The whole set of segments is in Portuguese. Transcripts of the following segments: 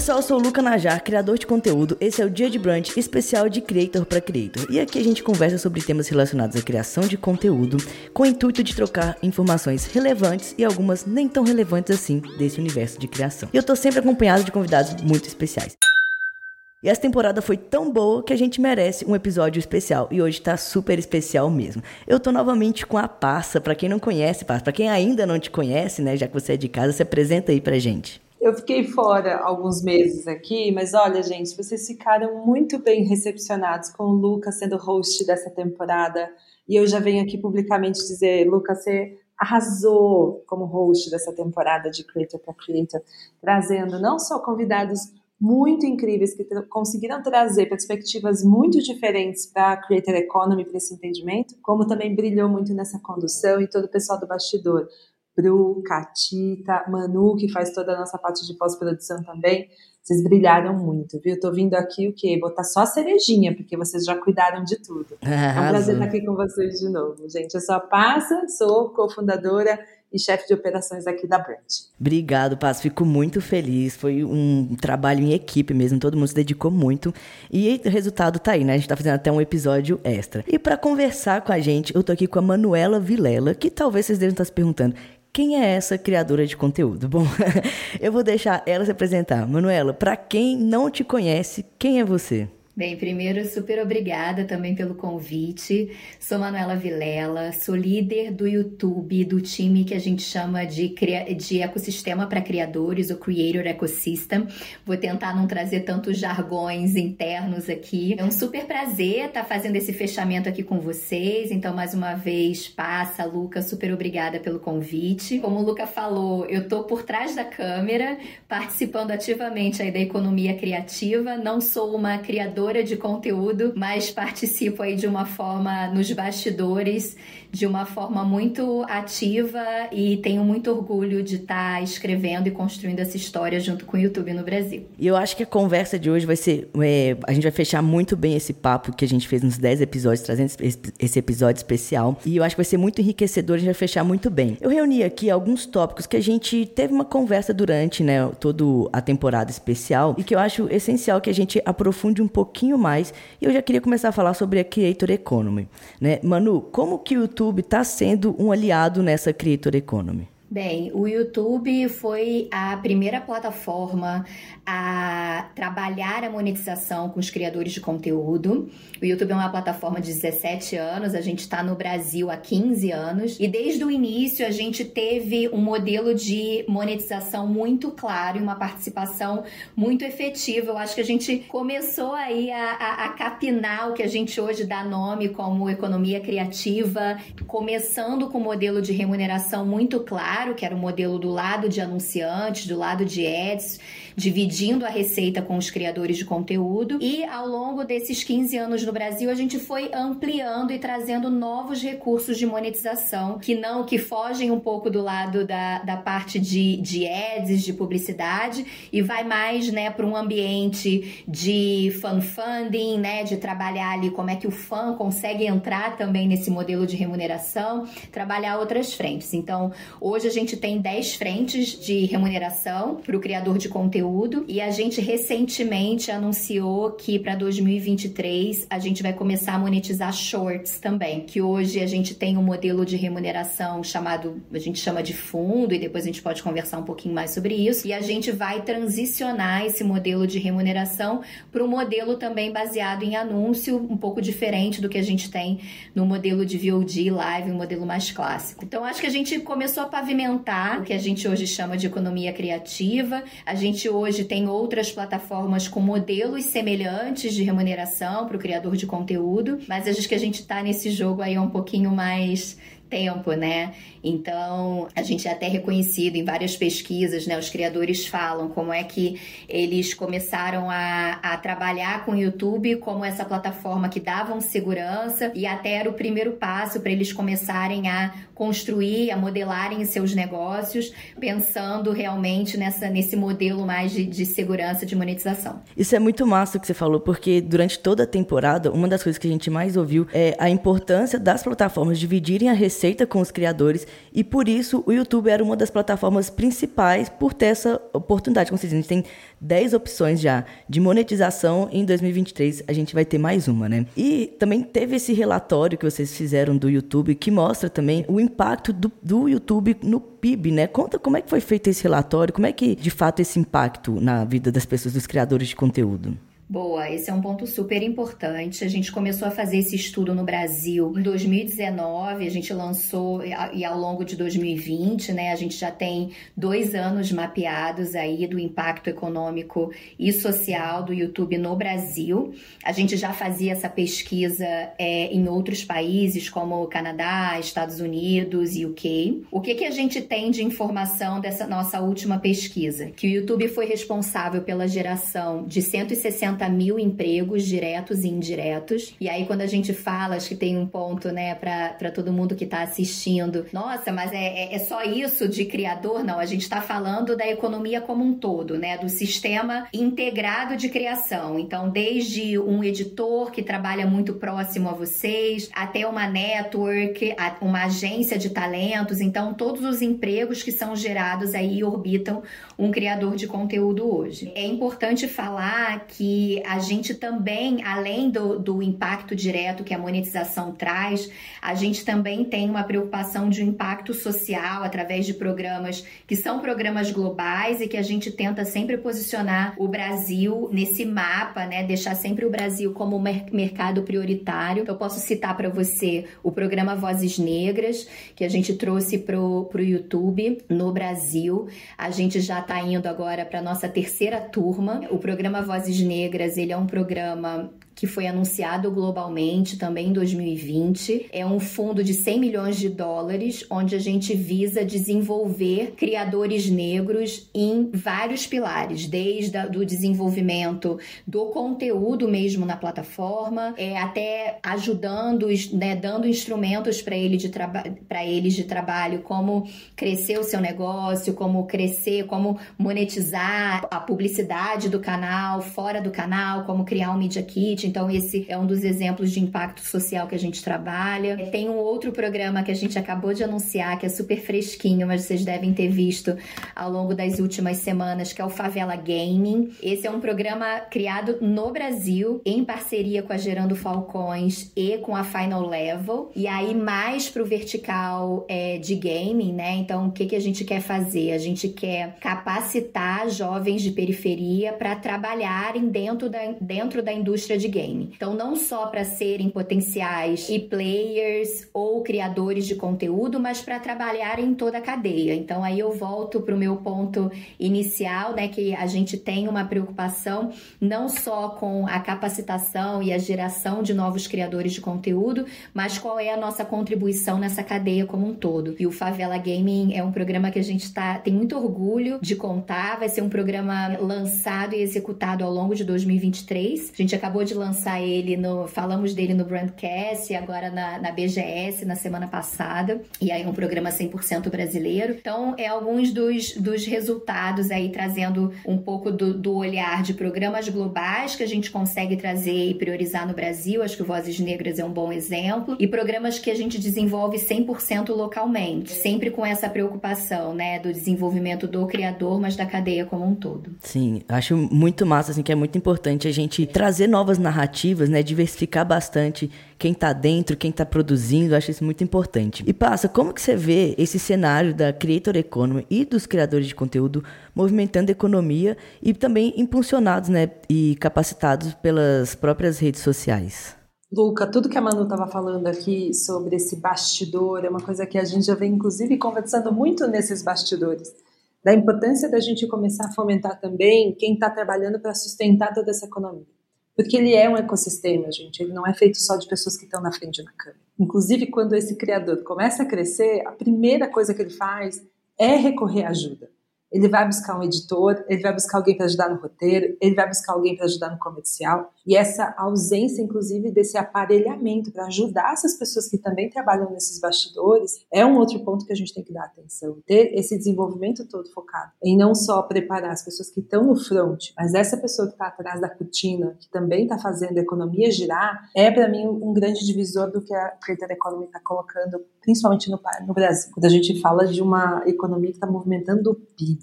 pessoal, eu sou o Luca Najar, criador de conteúdo. Esse é o Dia de Brunch especial de Creator para Creator. E aqui a gente conversa sobre temas relacionados à criação de conteúdo, com o intuito de trocar informações relevantes e algumas nem tão relevantes assim desse universo de criação. E eu tô sempre acompanhado de convidados muito especiais. E essa temporada foi tão boa que a gente merece um episódio especial. E hoje tá super especial mesmo. Eu tô novamente com a Passa. Para quem não conhece, Passa, para quem ainda não te conhece, né, já que você é de casa, se apresenta aí pra gente. Eu fiquei fora alguns meses aqui, mas olha, gente, vocês ficaram muito bem recepcionados com o Lucas sendo host dessa temporada. E eu já venho aqui publicamente dizer, Lucas, você arrasou como host dessa temporada de Creator para Creator, trazendo não só convidados muito incríveis que conseguiram trazer perspectivas muito diferentes para a Creator Economy, para esse entendimento, como também brilhou muito nessa condução e todo o pessoal do bastidor. Bru, Catita, Manu, que faz toda a nossa parte de pós-produção também. Vocês brilharam muito, viu? Tô vindo aqui o quê? Botar só a cerejinha, porque vocês já cuidaram de tudo. É um prazer estar aqui com vocês de novo, gente. Eu sou a Passa, sou cofundadora e chefe de operações aqui da Brand. Obrigado, Paz. Fico muito feliz. Foi um trabalho em equipe mesmo, todo mundo se dedicou muito. E o resultado tá aí, né? A gente tá fazendo até um episódio extra. E para conversar com a gente, eu tô aqui com a Manuela Vilela, que talvez vocês devem estar se perguntando. Quem é essa criadora de conteúdo? Bom, eu vou deixar ela se apresentar. Manuela, para quem não te conhece, quem é você? Bem, primeiro, super obrigada também pelo convite. Sou Manuela Vilela, sou líder do YouTube, do time que a gente chama de, de ecossistema para criadores, o Creator Ecosystem. Vou tentar não trazer tantos jargões internos aqui. É um super prazer estar fazendo esse fechamento aqui com vocês. Então, mais uma vez, passa, Luca, super obrigada pelo convite. Como o Luca falou, eu tô por trás da câmera, participando ativamente aí da economia criativa. Não sou uma criadora criadora de conteúdo, mas participo aí de uma forma nos bastidores, de uma forma muito ativa e tenho muito orgulho de estar tá escrevendo e construindo essa história junto com o YouTube no Brasil. E eu acho que a conversa de hoje vai ser. É, a gente vai fechar muito bem esse papo que a gente fez nos 10 episódios, trazendo esse episódio especial. E eu acho que vai ser muito enriquecedor, a gente vai fechar muito bem. Eu reuni aqui alguns tópicos que a gente teve uma conversa durante, né, toda a temporada especial e que eu acho essencial que a gente aprofunde um pouquinho mais e eu já queria começar a falar sobre a Creator Economy. Né? Manu, como que o YouTube está sendo um aliado nessa Creator Economy? Bem, o YouTube foi a primeira plataforma a trabalhar a monetização com os criadores de conteúdo. O YouTube é uma plataforma de 17 anos, a gente está no Brasil há 15 anos e desde o início a gente teve um modelo de monetização muito claro e uma participação muito efetiva. Eu acho que a gente começou aí a, a, a capinar o que a gente hoje dá nome como economia criativa, começando com um modelo de remuneração muito claro que era o um modelo do lado de anunciantes, do lado de ads, dividindo a receita com os criadores de conteúdo. E ao longo desses 15 anos no Brasil, a gente foi ampliando e trazendo novos recursos de monetização que não que fogem um pouco do lado da, da parte de, de ads, de publicidade, e vai mais né, para um ambiente de fan funding, né, de trabalhar ali como é que o fã consegue entrar também nesse modelo de remuneração, trabalhar outras frentes. Então, hoje a gente tem 10 frentes de remuneração para o criador de conteúdo e a gente recentemente anunciou que para 2023 a gente vai começar a monetizar shorts também, que hoje a gente tem um modelo de remuneração chamado, a gente chama de fundo e depois a gente pode conversar um pouquinho mais sobre isso, e a gente vai transicionar esse modelo de remuneração para um modelo também baseado em anúncio, um pouco diferente do que a gente tem no modelo de VOD live, um modelo mais clássico. Então acho que a gente começou a pavimentar o que a gente hoje chama de economia criativa. A gente hoje tem outras plataformas com modelos semelhantes de remuneração para o criador de conteúdo, mas acho que a gente está nesse jogo aí um pouquinho mais tempo, né? Então, a gente é até reconhecido em várias pesquisas, né? Os criadores falam como é que eles começaram a, a trabalhar com o YouTube como essa plataforma que davam segurança e até era o primeiro passo para eles começarem a construir, a modelarem seus negócios, pensando realmente nessa, nesse modelo mais de, de segurança de monetização. Isso é muito massa o que você falou, porque durante toda a temporada, uma das coisas que a gente mais ouviu é a importância das plataformas dividirem a receita receita com os criadores e por isso o YouTube era uma das plataformas principais por ter essa oportunidade. Como vocês dizem, a gente tem 10 opções já de monetização em 2023 a gente vai ter mais uma, né? E também teve esse relatório que vocês fizeram do YouTube que mostra também o impacto do, do YouTube no PIB, né? Conta como é que foi feito esse relatório, como é que de fato esse impacto na vida das pessoas, dos criadores de conteúdo. Boa, esse é um ponto super importante. A gente começou a fazer esse estudo no Brasil em 2019, a gente lançou e ao longo de 2020, né? A gente já tem dois anos mapeados aí do impacto econômico e social do YouTube no Brasil. A gente já fazia essa pesquisa é, em outros países como Canadá, Estados Unidos e UK. O que, que a gente tem de informação dessa nossa última pesquisa? Que o YouTube foi responsável pela geração de 160 50 mil empregos diretos e indiretos. E aí, quando a gente fala, acho que tem um ponto, né, para todo mundo que está assistindo, nossa, mas é, é, é, só isso de criador? Não, a gente está falando da economia como um todo, né, do sistema integrado de criação. Então, desde um editor que trabalha muito próximo a vocês, até uma network, uma agência de talentos. Então, todos os empregos que são gerados aí orbitam um criador de conteúdo hoje. É importante falar que a gente também, além do, do impacto direto que a monetização traz, a gente também tem uma preocupação de um impacto social através de programas que são programas globais e que a gente tenta sempre posicionar o Brasil nesse mapa, né? Deixar sempre o Brasil como mercado prioritário. Eu posso citar para você o programa Vozes Negras, que a gente trouxe pro, pro YouTube no Brasil. A gente já está indo agora para nossa terceira turma. O programa Vozes Negras Negras, ele é um programa que foi anunciado globalmente também em 2020. É um fundo de 100 milhões de dólares, onde a gente visa desenvolver criadores negros em vários pilares, desde o desenvolvimento do conteúdo mesmo na plataforma, é, até ajudando, né, dando instrumentos para ele eles de trabalho, como crescer o seu negócio, como crescer, como monetizar a publicidade do canal, fora do canal, como criar um Media Kit. Então, esse é um dos exemplos de impacto social que a gente trabalha. Tem um outro programa que a gente acabou de anunciar, que é super fresquinho, mas vocês devem ter visto ao longo das últimas semanas, que é o Favela Gaming. Esse é um programa criado no Brasil, em parceria com a Gerando Falcões e com a Final Level. E aí, mais pro vertical é, de gaming, né? Então, o que, que a gente quer fazer? A gente quer capacitar jovens de periferia para trabalharem dentro da, dentro da indústria de games game. Então, não só para serem potenciais e players ou criadores de conteúdo, mas para trabalhar em toda a cadeia. Então, aí eu volto para o meu ponto inicial, né, que a gente tem uma preocupação não só com a capacitação e a geração de novos criadores de conteúdo, mas qual é a nossa contribuição nessa cadeia como um todo. E o Favela Gaming é um programa que a gente tá, tem muito orgulho de contar, vai ser um programa lançado e executado ao longo de 2023. A gente acabou de lançar lançar ele no. Falamos dele no Brandcast, agora na, na BGS na semana passada. E aí um programa 100% brasileiro. Então, é alguns dos, dos resultados aí trazendo um pouco do, do olhar de programas globais que a gente consegue trazer e priorizar no Brasil. Acho que o Vozes Negras é um bom exemplo. E programas que a gente desenvolve 100% localmente, sempre com essa preocupação, né, do desenvolvimento do criador, mas da cadeia como um todo. Sim, acho muito massa, assim, que é muito importante a gente trazer novas narrativas narrativas, né? Diversificar bastante quem está dentro, quem está produzindo, acho isso muito importante. E passa, como que você vê esse cenário da creator economy e dos criadores de conteúdo movimentando a economia e também impulsionados, né, e capacitados pelas próprias redes sociais? Luca, tudo que a Manu estava falando aqui sobre esse bastidor é uma coisa que a gente já vem, inclusive, conversando muito nesses bastidores. Da importância da gente começar a fomentar também quem está trabalhando para sustentar toda essa economia. Porque ele é um ecossistema, gente. Ele não é feito só de pessoas que estão na frente da câmera. Inclusive, quando esse criador começa a crescer, a primeira coisa que ele faz é recorrer à ajuda. Ele vai buscar um editor, ele vai buscar alguém para ajudar no roteiro, ele vai buscar alguém para ajudar no comercial. E essa ausência, inclusive, desse aparelhamento para ajudar essas pessoas que também trabalham nesses bastidores, é um outro ponto que a gente tem que dar atenção. Ter esse desenvolvimento todo focado em não só preparar as pessoas que estão no front, mas essa pessoa que está atrás da cortina, que também está fazendo a economia girar, é para mim um grande divisor do que a Creator Economy está colocando, principalmente no, no Brasil. Quando a gente fala de uma economia que está movimentando o PIB,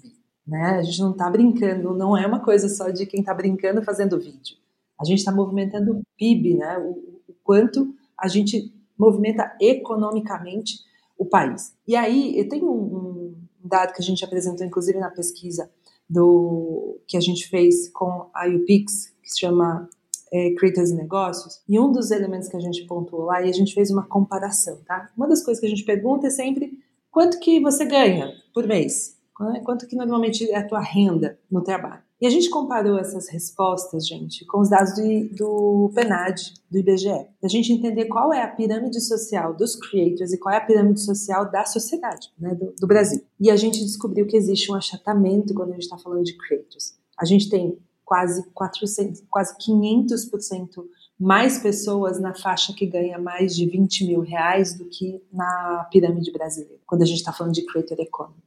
né? A gente não está brincando, não é uma coisa só de quem está brincando fazendo vídeo. A gente está movimentando o PIB, né? O, o, quanto a gente movimenta economicamente o país. E aí, tenho um, um dado que a gente apresentou, inclusive, na pesquisa do que a gente fez com a UPix, que se chama é, Creators e Negócios, e um dos elementos que a gente pontuou lá, e a gente fez uma comparação, tá? Uma das coisas que a gente pergunta é sempre quanto que você ganha por mês? Né? Quanto que normalmente é a tua renda no trabalho? E a gente comparou essas respostas, gente, com os dados do, do PNAD, do IBGE. A gente entender qual é a pirâmide social dos creators e qual é a pirâmide social da sociedade, né, do, do Brasil. E a gente descobriu que existe um achatamento quando a gente está falando de creators. A gente tem quase 400, quase 500% mais pessoas na faixa que ganha mais de 20 mil reais do que na pirâmide brasileira, quando a gente está falando de creator economy.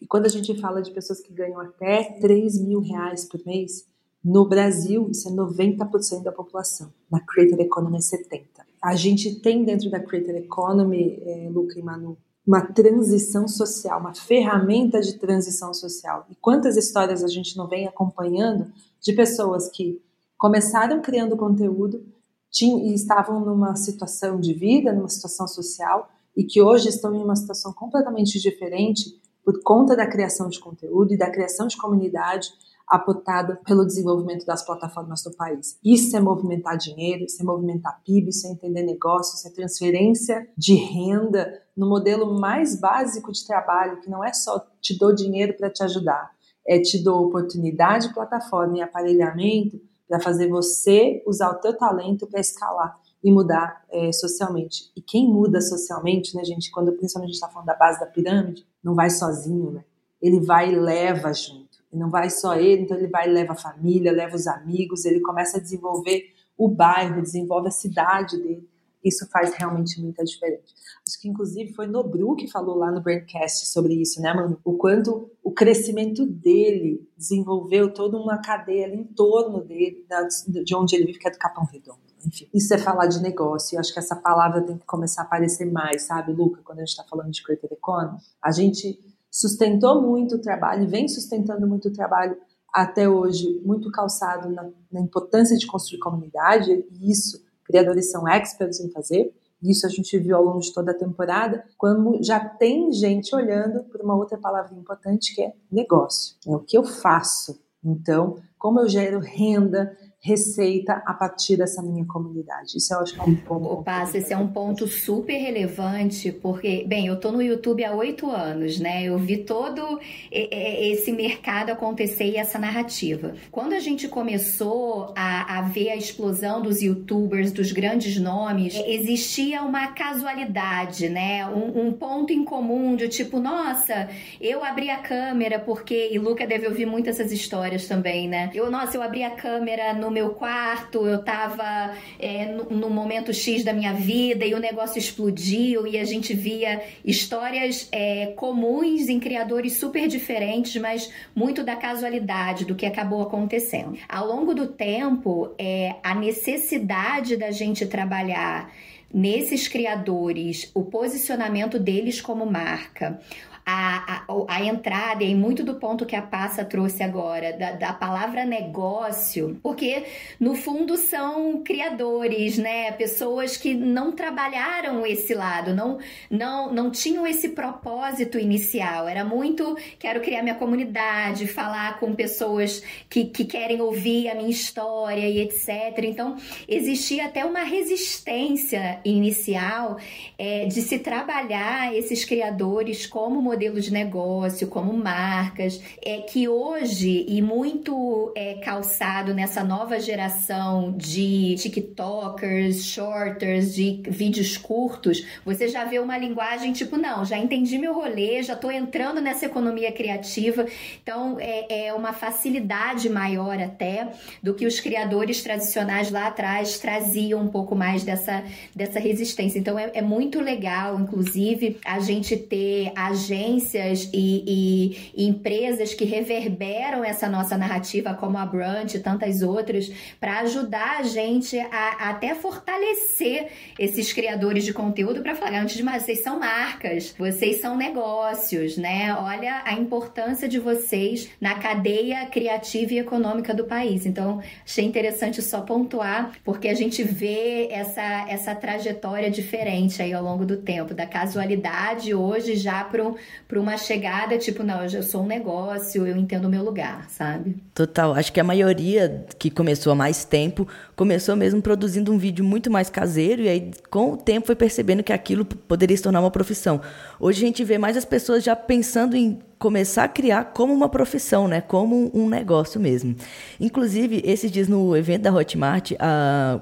E quando a gente fala de pessoas que ganham até 3 mil reais por mês, no Brasil isso é 90% da população. Na Creator Economy é 70%. A gente tem dentro da Creator Economy, é, Luca e Manu, uma transição social, uma ferramenta de transição social. E quantas histórias a gente não vem acompanhando de pessoas que começaram criando conteúdo tinham, e estavam numa situação de vida, numa situação social, e que hoje estão em uma situação completamente diferente por conta da criação de conteúdo e da criação de comunidade apotada pelo desenvolvimento das plataformas do país. Isso é movimentar dinheiro, isso é movimentar PIB, isso é entender negócio, isso é transferência de renda no modelo mais básico de trabalho, que não é só te dou dinheiro para te ajudar, é te dou oportunidade, plataforma e aparelhamento para fazer você usar o teu talento para escalar e mudar é, socialmente. E quem muda socialmente, né, gente, quando principalmente a gente está falando da base da pirâmide, não vai sozinho, né? Ele vai e leva junto. E não vai só ele, então ele vai e leva a família, leva os amigos, ele começa a desenvolver o bairro, desenvolve a cidade dele. Isso faz realmente muita diferença. Acho que inclusive foi Nobru que falou lá no Braincast sobre isso, né, mano? O quanto o crescimento dele desenvolveu toda uma cadeia ali em torno dele, de onde ele vive, que é do Capão Redondo enfim, isso é falar de negócio. Eu acho que essa palavra tem que começar a aparecer mais, sabe, Luca, quando a gente está falando de creator economy. A gente sustentou muito o trabalho, vem sustentando muito o trabalho até hoje, muito calçado na, na importância de construir comunidade, e isso criadores são experts em fazer. Isso a gente viu ao longo de toda a temporada, quando já tem gente olhando por uma outra palavra importante que é negócio. É o que eu faço. Então, como eu gero renda, receita a partir dessa minha comunidade. Isso eu acho que é um ponto. Opa, esse é um ponto super relevante, porque, bem, eu tô no YouTube há oito anos, né? Eu vi todo esse mercado acontecer e essa narrativa. Quando a gente começou a, a ver a explosão dos youtubers, dos grandes nomes, existia uma casualidade, né? Um, um ponto em comum de tipo, nossa, eu abri a câmera porque. E Luca deve ouvir muito essas histórias também, né? Eu, nossa, eu abri a câmera no no meu quarto, eu estava é, no, momento X da minha vida e o negócio explodiu e a gente via histórias é, comuns em criadores super diferentes, mas muito da casualidade do que acabou acontecendo. Ao longo do tempo, é, a necessidade da gente trabalhar nesses criadores, o posicionamento deles como marca, a, a, a entrada e muito do ponto que a Passa trouxe agora, da, da palavra negócio, porque no fundo são criadores, né? Pessoas que não trabalharam esse lado, não, não, não tinham esse propósito inicial. Era muito, quero criar minha comunidade, falar com pessoas que, que querem ouvir a minha história e etc. Então, existia até uma resistência inicial é, de se trabalhar esses criadores como modelo de negócio, como marcas, é que hoje e muito é calçado nessa nova geração de TikTokers, shorters, de vídeos curtos, você já vê uma linguagem tipo, não, já entendi meu rolê, já estou entrando nessa economia criativa. Então, é, é uma facilidade maior até do que os criadores tradicionais lá atrás traziam um pouco mais dessa, dessa resistência. Então, é, é muito legal, inclusive, a gente ter agências e, e, e empresas que reverberam essa nossa narrativa, como a Brunch e tantas outras, para ajudar a gente a, a, até fortalecer esses criadores de conteúdo para falar, antes de mais, vocês são marcas, vocês são negócios, né? Olha a importância de vocês na cadeia criativa e econômica do país. Então, achei interessante só pontuar, porque a gente vê essa, essa trajetória diferente aí ao longo do tempo, da casualidade hoje já para uma chegada, tipo, não, eu sou um negócio, eu entendo o meu lugar, sabe? Total. Acho que a maioria que começou há mais tempo começou mesmo produzindo um vídeo muito mais caseiro e aí com o tempo foi percebendo que aquilo poderia se tornar uma profissão. Hoje a gente vê mais as pessoas já pensando em começar a criar como uma profissão, né? Como um negócio mesmo. Inclusive, esses dias no evento da Hotmart,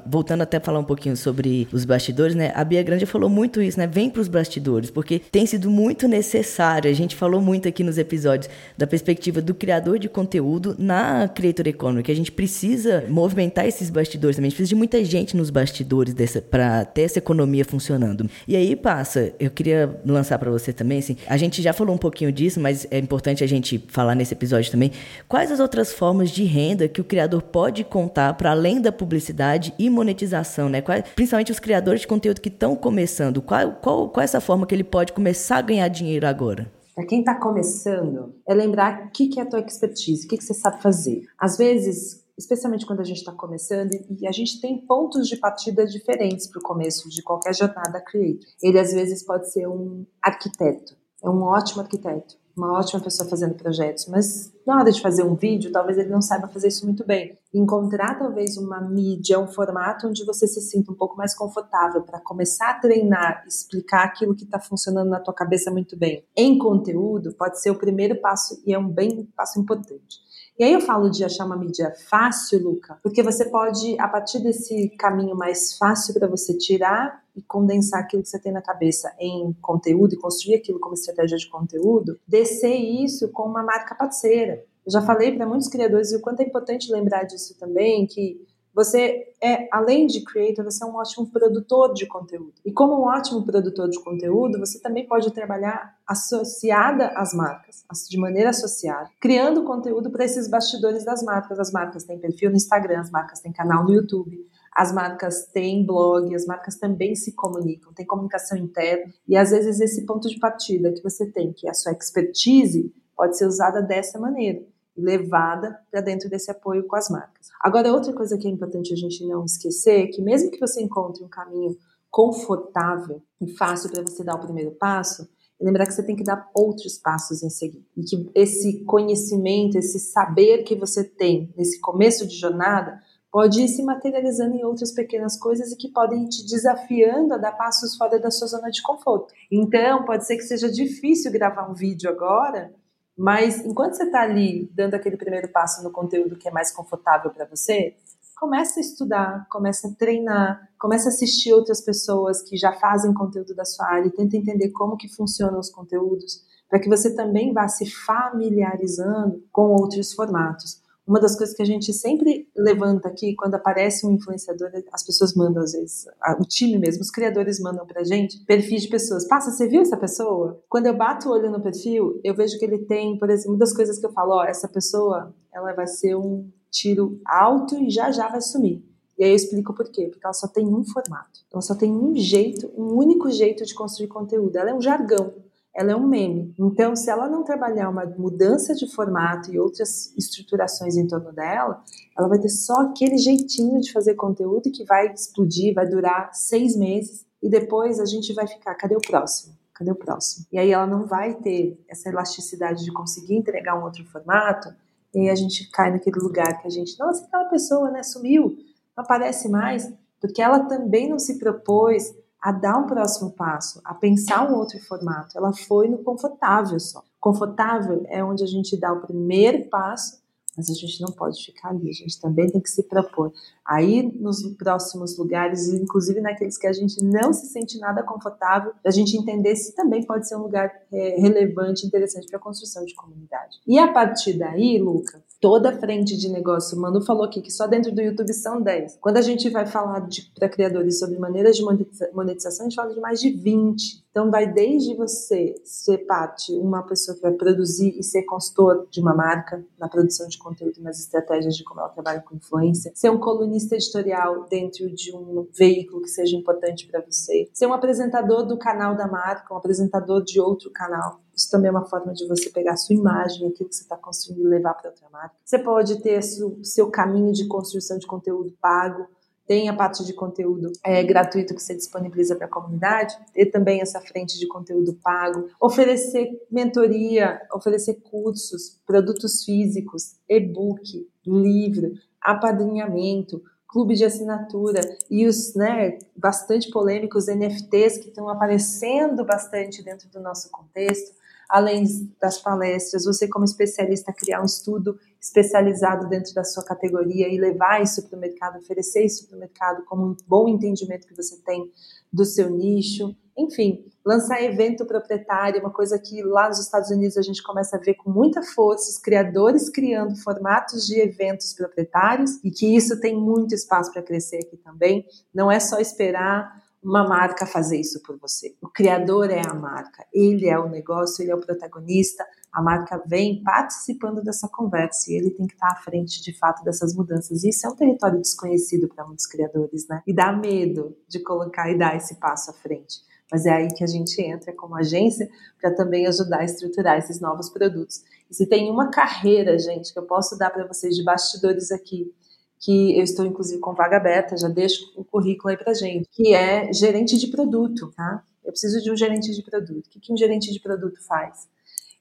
voltando até a falar um pouquinho sobre os bastidores, né? A Bia Grande falou muito isso, né? Vem para os bastidores, porque tem sido muito necessário. A gente falou muito aqui nos episódios da perspectiva do criador de conteúdo na Creator Economy, que a gente precisa movimentar esses bastidores também. A gente precisa de muita gente nos bastidores para ter essa economia funcionando. E aí passa, eu queria lançar para você também, assim, a gente já falou um pouquinho disso, mas é importante a gente falar nesse episódio também, quais as outras formas de renda que o criador pode contar para além da publicidade e monetização, né? Qual, principalmente os criadores de conteúdo que estão começando, qual, qual, qual é essa forma que ele pode começar a ganhar dinheiro agora? Para quem está começando, é lembrar o que, que é a tua expertise, o que, que você sabe fazer. Às vezes, especialmente quando a gente está começando, e a gente tem pontos de partida diferentes para o começo de qualquer jornada creator. Ele às vezes pode ser um arquiteto, é um ótimo arquiteto uma ótima pessoa fazendo projetos, mas na hora de fazer um vídeo, talvez ele não saiba fazer isso muito bem. Encontrar talvez uma mídia, um formato onde você se sinta um pouco mais confortável para começar a treinar, explicar aquilo que está funcionando na tua cabeça muito bem. Em conteúdo, pode ser o primeiro passo e é um bem passo importante. E aí eu falo de achar uma mídia fácil, Luca, porque você pode, a partir desse caminho mais fácil para você tirar e condensar aquilo que você tem na cabeça em conteúdo e construir aquilo como estratégia de conteúdo, descer isso com uma marca parceira. Eu já falei para muitos criadores e o quanto é importante lembrar disso também, que você é, além de creator, você é um ótimo produtor de conteúdo. E como um ótimo produtor de conteúdo, você também pode trabalhar associada às marcas, de maneira associada, criando conteúdo para esses bastidores das marcas. As marcas têm perfil no Instagram, as marcas têm canal no YouTube, as marcas têm blog, as marcas também se comunicam, tem comunicação interna. E às vezes esse ponto de partida que você tem, que é a sua expertise, pode ser usada dessa maneira levada para dentro desse apoio com as marcas. Agora, outra coisa que é importante a gente não esquecer é que mesmo que você encontre um caminho confortável e fácil para você dar o primeiro passo, é lembrar que você tem que dar outros passos em seguida. E que esse conhecimento, esse saber que você tem nesse começo de jornada pode ir se materializando em outras pequenas coisas e que podem ir te desafiando a dar passos fora da sua zona de conforto. Então, pode ser que seja difícil gravar um vídeo agora, mas enquanto você está ali dando aquele primeiro passo no conteúdo que é mais confortável para você, começa a estudar, começa a treinar, começa a assistir outras pessoas que já fazem conteúdo da sua área e tenta entender como que funcionam os conteúdos, para que você também vá se familiarizando com outros formatos. Uma das coisas que a gente sempre levanta aqui, quando aparece um influenciador, as pessoas mandam às vezes, o time mesmo, os criadores mandam pra gente perfis de pessoas. Passa, você viu essa pessoa? Quando eu bato o olho no perfil, eu vejo que ele tem, por exemplo, uma das coisas que eu falo, ó, essa pessoa, ela vai ser um tiro alto e já já vai sumir. E aí eu explico por quê. Porque ela só tem um formato. Ela só tem um jeito, um único jeito de construir conteúdo. Ela é um jargão ela é um meme. Então, se ela não trabalhar uma mudança de formato e outras estruturações em torno dela, ela vai ter só aquele jeitinho de fazer conteúdo que vai explodir, vai durar seis meses e depois a gente vai ficar, cadê o próximo? Cadê o próximo? E aí ela não vai ter essa elasticidade de conseguir entregar um outro formato e aí a gente cai naquele lugar que a gente, nossa, aquela pessoa, né, sumiu, não aparece mais, porque ela também não se propôs a dar um próximo passo, a pensar um outro formato. Ela foi no confortável só. Confortável é onde a gente dá o primeiro passo, mas a gente não pode ficar ali, a gente também tem que se propor. Aí, nos próximos lugares, inclusive naqueles que a gente não se sente nada confortável, a gente entender se também pode ser um lugar é, relevante, interessante para a construção de comunidade. E a partir daí, Luca, toda a frente de negócio. O Manu falou aqui que só dentro do YouTube são 10. Quando a gente vai falar para criadores sobre maneiras de monetização, a gente fala de mais de 20. Então, vai desde você ser parte, uma pessoa que vai produzir e ser consultor de uma marca na produção de conteúdo, nas estratégias de como ela trabalha com influência, ser um colunista editorial dentro de um veículo que seja importante para você, ser um apresentador do canal da marca, um apresentador de outro canal. Isso também é uma forma de você pegar a sua imagem, aquilo que você está construindo e levar para outra marca. Você pode ter o seu caminho de construção de conteúdo pago, tem a parte de conteúdo é, gratuito que você disponibiliza para a comunidade, ter também essa frente de conteúdo pago, oferecer mentoria, oferecer cursos, produtos físicos, e-book, livro, apadrinhamento, clube de assinatura e os né, bastante polêmicos NFTs que estão aparecendo bastante dentro do nosso contexto. Além das palestras, você como especialista criar um estudo especializado dentro da sua categoria e levar isso para o mercado, oferecer isso para o mercado como um bom entendimento que você tem do seu nicho, enfim, lançar evento proprietário, uma coisa que lá nos Estados Unidos a gente começa a ver com muita força, os criadores criando formatos de eventos proprietários e que isso tem muito espaço para crescer aqui também. Não é só esperar uma marca fazer isso por você. O criador é a marca, ele é o negócio, ele é o protagonista, a marca vem participando dessa conversa e ele tem que estar à frente de fato dessas mudanças. Isso é um território desconhecido para muitos criadores, né? E dá medo de colocar e dar esse passo à frente. Mas é aí que a gente entra como agência para também ajudar a estruturar esses novos produtos. E se tem uma carreira, gente, que eu posso dar para vocês de bastidores aqui, que eu estou inclusive com vaga aberta, já deixo o currículo aí para gente, que é gerente de produto, tá? Eu preciso de um gerente de produto. O que, que um gerente de produto faz?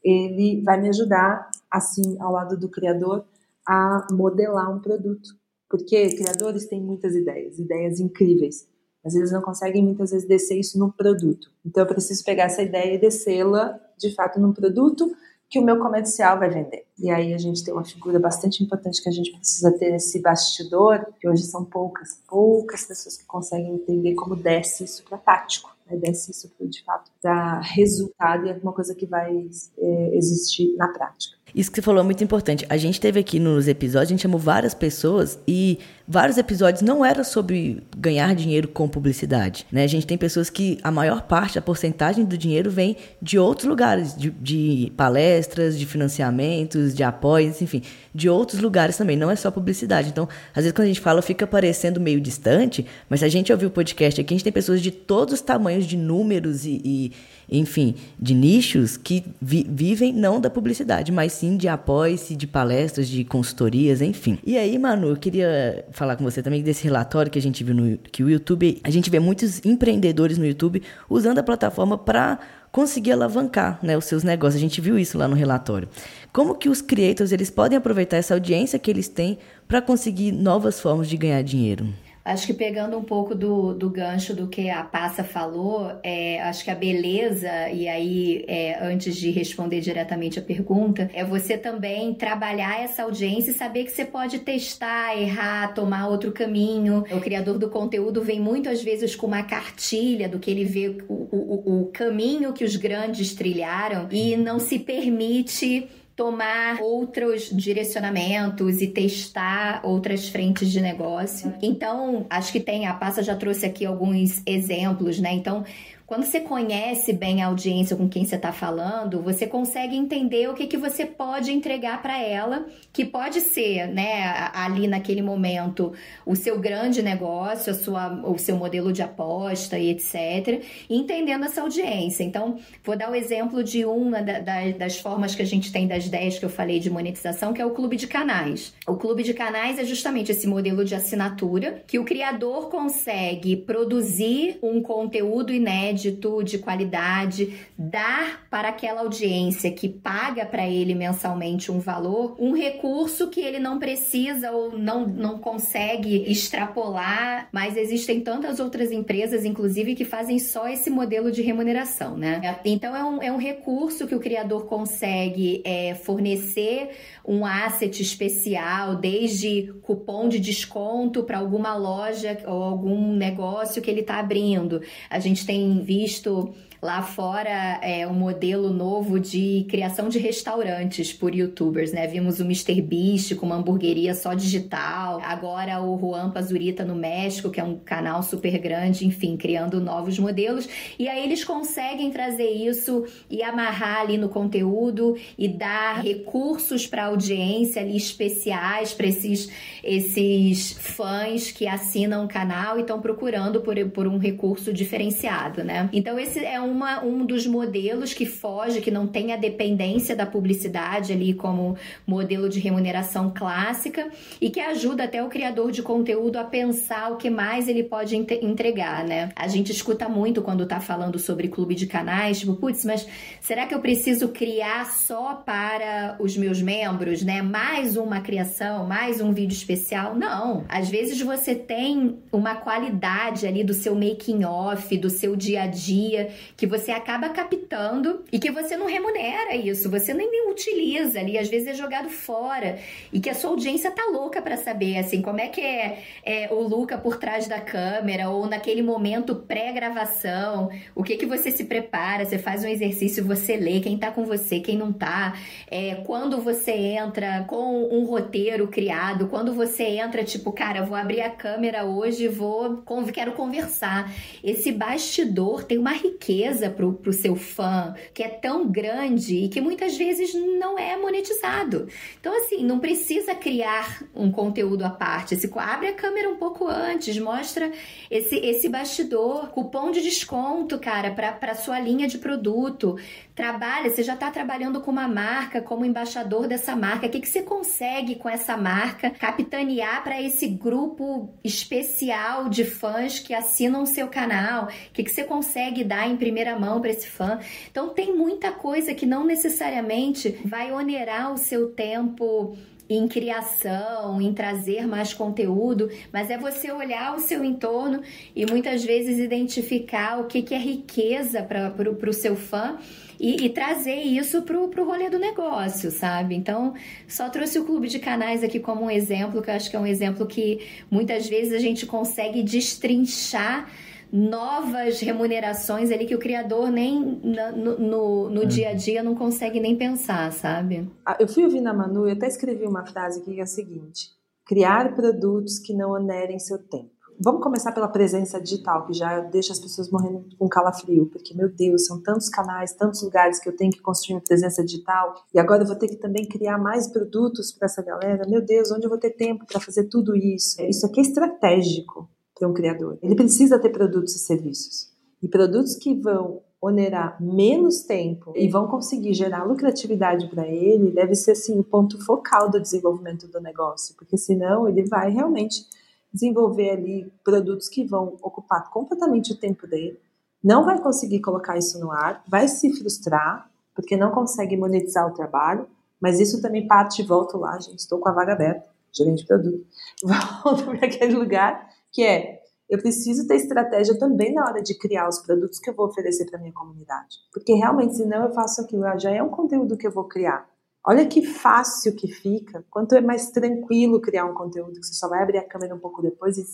Ele vai me ajudar, assim, ao lado do criador, a modelar um produto. Porque criadores têm muitas ideias, ideias incríveis, mas eles não conseguem muitas vezes descer isso no produto. Então eu preciso pegar essa ideia e descê-la de fato num produto que o meu comercial vai vender. E aí a gente tem uma figura bastante importante que a gente precisa ter nesse bastidor, que hoje são poucas, poucas pessoas que conseguem entender como desce isso para tático, né? desce isso de fato para resultado e é uma coisa que vai é, existir na prática. Isso que você falou é muito importante. A gente teve aqui nos episódios, a gente chamou várias pessoas e vários episódios não era sobre ganhar dinheiro com publicidade. Né? A gente tem pessoas que a maior parte, a porcentagem do dinheiro vem de outros lugares, de, de palestras, de financiamentos, de apoios, enfim, de outros lugares também. Não é só publicidade. Então, às vezes quando a gente fala, fica parecendo meio distante, mas se a gente ouvir o podcast aqui, a gente tem pessoas de todos os tamanhos de números e, e enfim, de nichos que vi vivem não da publicidade, mas de apoios, de palestras, de consultorias, enfim. E aí, Manu, eu queria falar com você também desse relatório que a gente viu no que o YouTube, a gente vê muitos empreendedores no YouTube usando a plataforma para conseguir alavancar né, os seus negócios. A gente viu isso lá no relatório. Como que os creators eles podem aproveitar essa audiência que eles têm para conseguir novas formas de ganhar dinheiro? Acho que pegando um pouco do, do gancho do que a Passa falou, é, acho que a beleza, e aí, é, antes de responder diretamente a pergunta, é você também trabalhar essa audiência e saber que você pode testar, errar, tomar outro caminho. O criador do conteúdo vem muito, às vezes, com uma cartilha do que ele vê o, o, o caminho que os grandes trilharam e não se permite tomar outros direcionamentos e testar outras frentes de negócio. Então, acho que tem, a Passa já trouxe aqui alguns exemplos, né? Então, quando você conhece bem a audiência com quem você está falando, você consegue entender o que, que você pode entregar para ela, que pode ser, né, ali naquele momento, o seu grande negócio, a sua, o seu modelo de aposta e etc. entendendo essa audiência. Então, vou dar o exemplo de uma das formas que a gente tem das 10 que eu falei de monetização, que é o clube de canais. O clube de canais é justamente esse modelo de assinatura que o criador consegue produzir um conteúdo inédito inédito, de qualidade, dar para aquela audiência que paga para ele mensalmente um valor, um recurso que ele não precisa ou não, não consegue extrapolar, mas existem tantas outras empresas, inclusive, que fazem só esse modelo de remuneração, né? Então é um, é um recurso que o criador consegue é, fornecer um asset especial, desde cupom de desconto para alguma loja ou algum negócio que ele está abrindo. A gente tem visto Lá fora é um modelo novo de criação de restaurantes por youtubers, né? Vimos o Mr. Beast com uma hamburgueria só digital. Agora o Juan Pazurita no México, que é um canal super grande, enfim, criando novos modelos. E aí eles conseguem trazer isso e amarrar ali no conteúdo e dar recursos para audiência ali especiais para esses, esses fãs que assinam o canal e estão procurando por, por um recurso diferenciado, né? Então esse é um uma, um dos modelos que foge, que não tem a dependência da publicidade ali como modelo de remuneração clássica e que ajuda até o criador de conteúdo a pensar o que mais ele pode entregar, né? A gente escuta muito quando tá falando sobre clube de canais, tipo, putz, mas será que eu preciso criar só para os meus membros, né? Mais uma criação, mais um vídeo especial? Não. Às vezes você tem uma qualidade ali do seu making off, do seu dia a dia que você acaba captando e que você não remunera isso, você nem, nem utiliza ali, às vezes é jogado fora e que a sua audiência tá louca para saber, assim, como é que é, é, o Luca por trás da câmera ou naquele momento pré-gravação, o que que você se prepara, você faz um exercício, você lê quem tá com você, quem não tá, é, quando você entra com um roteiro criado, quando você entra, tipo, cara, vou abrir a câmera hoje, vou, quero conversar. Esse bastidor tem uma riqueza riqueza para o seu fã, que é tão grande e que muitas vezes não é monetizado. Então, assim, não precisa criar um conteúdo à parte. Abre a câmera um pouco antes, mostra esse, esse bastidor, cupom de desconto, cara, para sua linha de produto. Trabalha, você já está trabalhando com uma marca, como embaixador dessa marca. O que, que você consegue com essa marca capitanear para esse grupo especial de fãs que assinam seu canal? O que, que você consegue dar em primeira mão para esse fã? Então, tem muita coisa que não necessariamente vai onerar o seu tempo em criação, em trazer mais conteúdo, mas é você olhar o seu entorno e muitas vezes identificar o que, que é riqueza para o seu fã e, e trazer isso pro, pro rolê do negócio, sabe? Então, só trouxe o clube de canais aqui como um exemplo, que eu acho que é um exemplo que muitas vezes a gente consegue destrinchar novas remunerações ali que o criador nem no, no, no, dia a dia não consegue nem pensar, sabe? Ah, eu fui ouvir na Manu e até escrevi uma frase aqui que é a seguinte: criar produtos que não onerem seu tempo. Vamos começar pela presença digital, que já deixa as pessoas morrendo com calafrio, porque, meu Deus, são tantos canais, tantos lugares que eu tenho que construir uma presença digital, e agora eu vou ter que também criar mais produtos para essa galera. Meu Deus, onde eu vou ter tempo para fazer tudo isso? Isso aqui é estratégico para um criador. Ele precisa ter produtos e serviços. E produtos que vão onerar menos tempo e vão conseguir gerar lucratividade para ele, deve ser assim o ponto focal do desenvolvimento do negócio, porque senão ele vai realmente desenvolver ali produtos que vão ocupar completamente o tempo dele, não vai conseguir colocar isso no ar, vai se frustrar, porque não consegue monetizar o trabalho, mas isso também parte, volto lá, gente, estou com a vaga aberta, gerente de produto, volto para aquele lugar que é, eu preciso ter estratégia também na hora de criar os produtos que eu vou oferecer para minha comunidade, porque realmente, senão eu faço aquilo, ah, já é um conteúdo que eu vou criar, Olha que fácil que fica, quanto é mais tranquilo criar um conteúdo que você só vai abrir a câmera um pouco depois e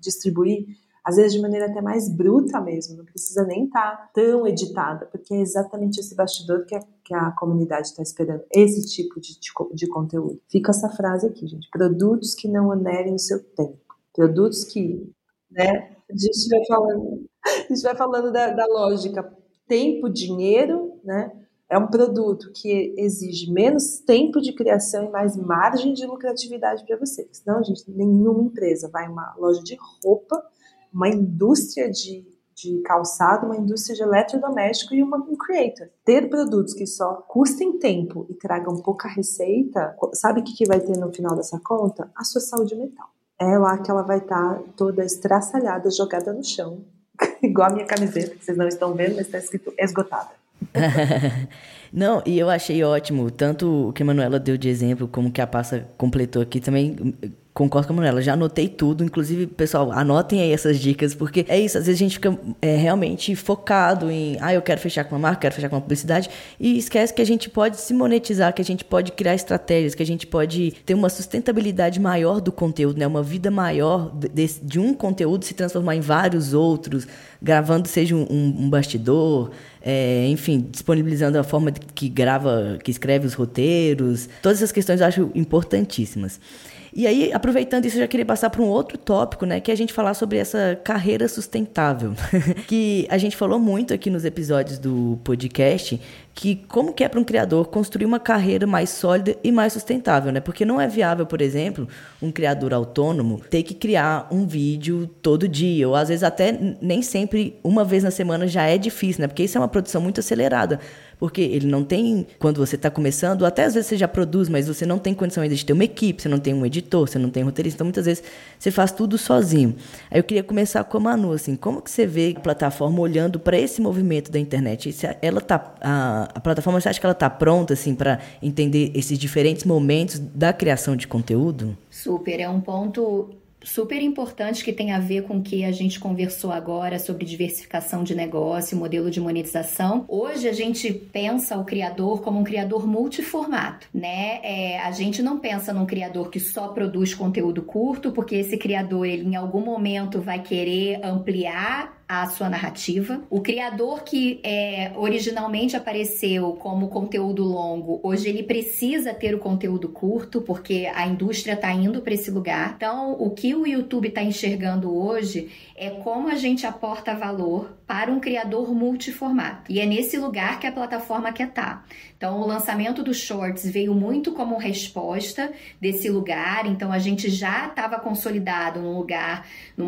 distribuir, às vezes de maneira até mais bruta mesmo, não precisa nem estar tá tão editada, porque é exatamente esse bastidor que a, que a comunidade está esperando, esse tipo de, de, de conteúdo. Fica essa frase aqui, gente: produtos que não onerem o seu tempo, produtos que, né, a gente vai falando, a gente vai falando da, da lógica tempo, dinheiro, né? é um produto que exige menos tempo de criação e mais margem de lucratividade para você. Senão, gente, nenhuma empresa vai uma loja de roupa, uma indústria de, de calçado, uma indústria de eletrodoméstico e uma, um creator. Ter produtos que só custem tempo e tragam pouca receita, sabe o que, que vai ter no final dessa conta? A sua saúde mental. É lá que ela vai estar tá toda estraçalhada, jogada no chão, igual a minha camiseta, que vocês não estão vendo, mas está escrito esgotada. Não, e eu achei ótimo, tanto o que a Manuela deu de exemplo, como que a Passa completou aqui também, Concordo com a Manuela, já anotei tudo. Inclusive, pessoal, anotem aí essas dicas, porque é isso, às vezes a gente fica é, realmente focado em, ah, eu quero fechar com uma marca, quero fechar com uma publicidade, e esquece que a gente pode se monetizar, que a gente pode criar estratégias, que a gente pode ter uma sustentabilidade maior do conteúdo, né? Uma vida maior de, de um conteúdo se transformar em vários outros, gravando seja um, um bastidor, é, enfim, disponibilizando a forma que grava, que escreve os roteiros. Todas essas questões eu acho importantíssimas. E aí, aproveitando isso, eu já queria passar para um outro tópico, né? Que é a gente falar sobre essa carreira sustentável. que a gente falou muito aqui nos episódios do podcast, que como que é para um criador construir uma carreira mais sólida e mais sustentável, né? Porque não é viável, por exemplo, um criador autônomo ter que criar um vídeo todo dia, ou às vezes até nem sempre uma vez na semana já é difícil, né? Porque isso é uma produção muito acelerada porque ele não tem, quando você está começando, até às vezes você já produz, mas você não tem condição ainda de ter uma equipe, você não tem um editor, você não tem um roteirista, então muitas vezes você faz tudo sozinho. Aí eu queria começar com a Manu, assim, como que você vê a plataforma olhando para esse movimento da internet? Ela tá, a, a plataforma, você acha que ela está pronta, assim, para entender esses diferentes momentos da criação de conteúdo? Super, é um ponto super importante que tem a ver com o que a gente conversou agora sobre diversificação de negócio, modelo de monetização. Hoje a gente pensa o criador como um criador multiformato, né? É, a gente não pensa num criador que só produz conteúdo curto, porque esse criador ele em algum momento vai querer ampliar a sua narrativa. O criador que é, originalmente apareceu como conteúdo longo, hoje ele precisa ter o conteúdo curto, porque a indústria está indo para esse lugar. Então, o que o YouTube está enxergando hoje é como a gente aporta valor para um criador multiformato. E é nesse lugar que a plataforma quer estar. Tá. Então, o lançamento do Shorts veio muito como resposta desse lugar. Então, a gente já estava consolidado num lugar,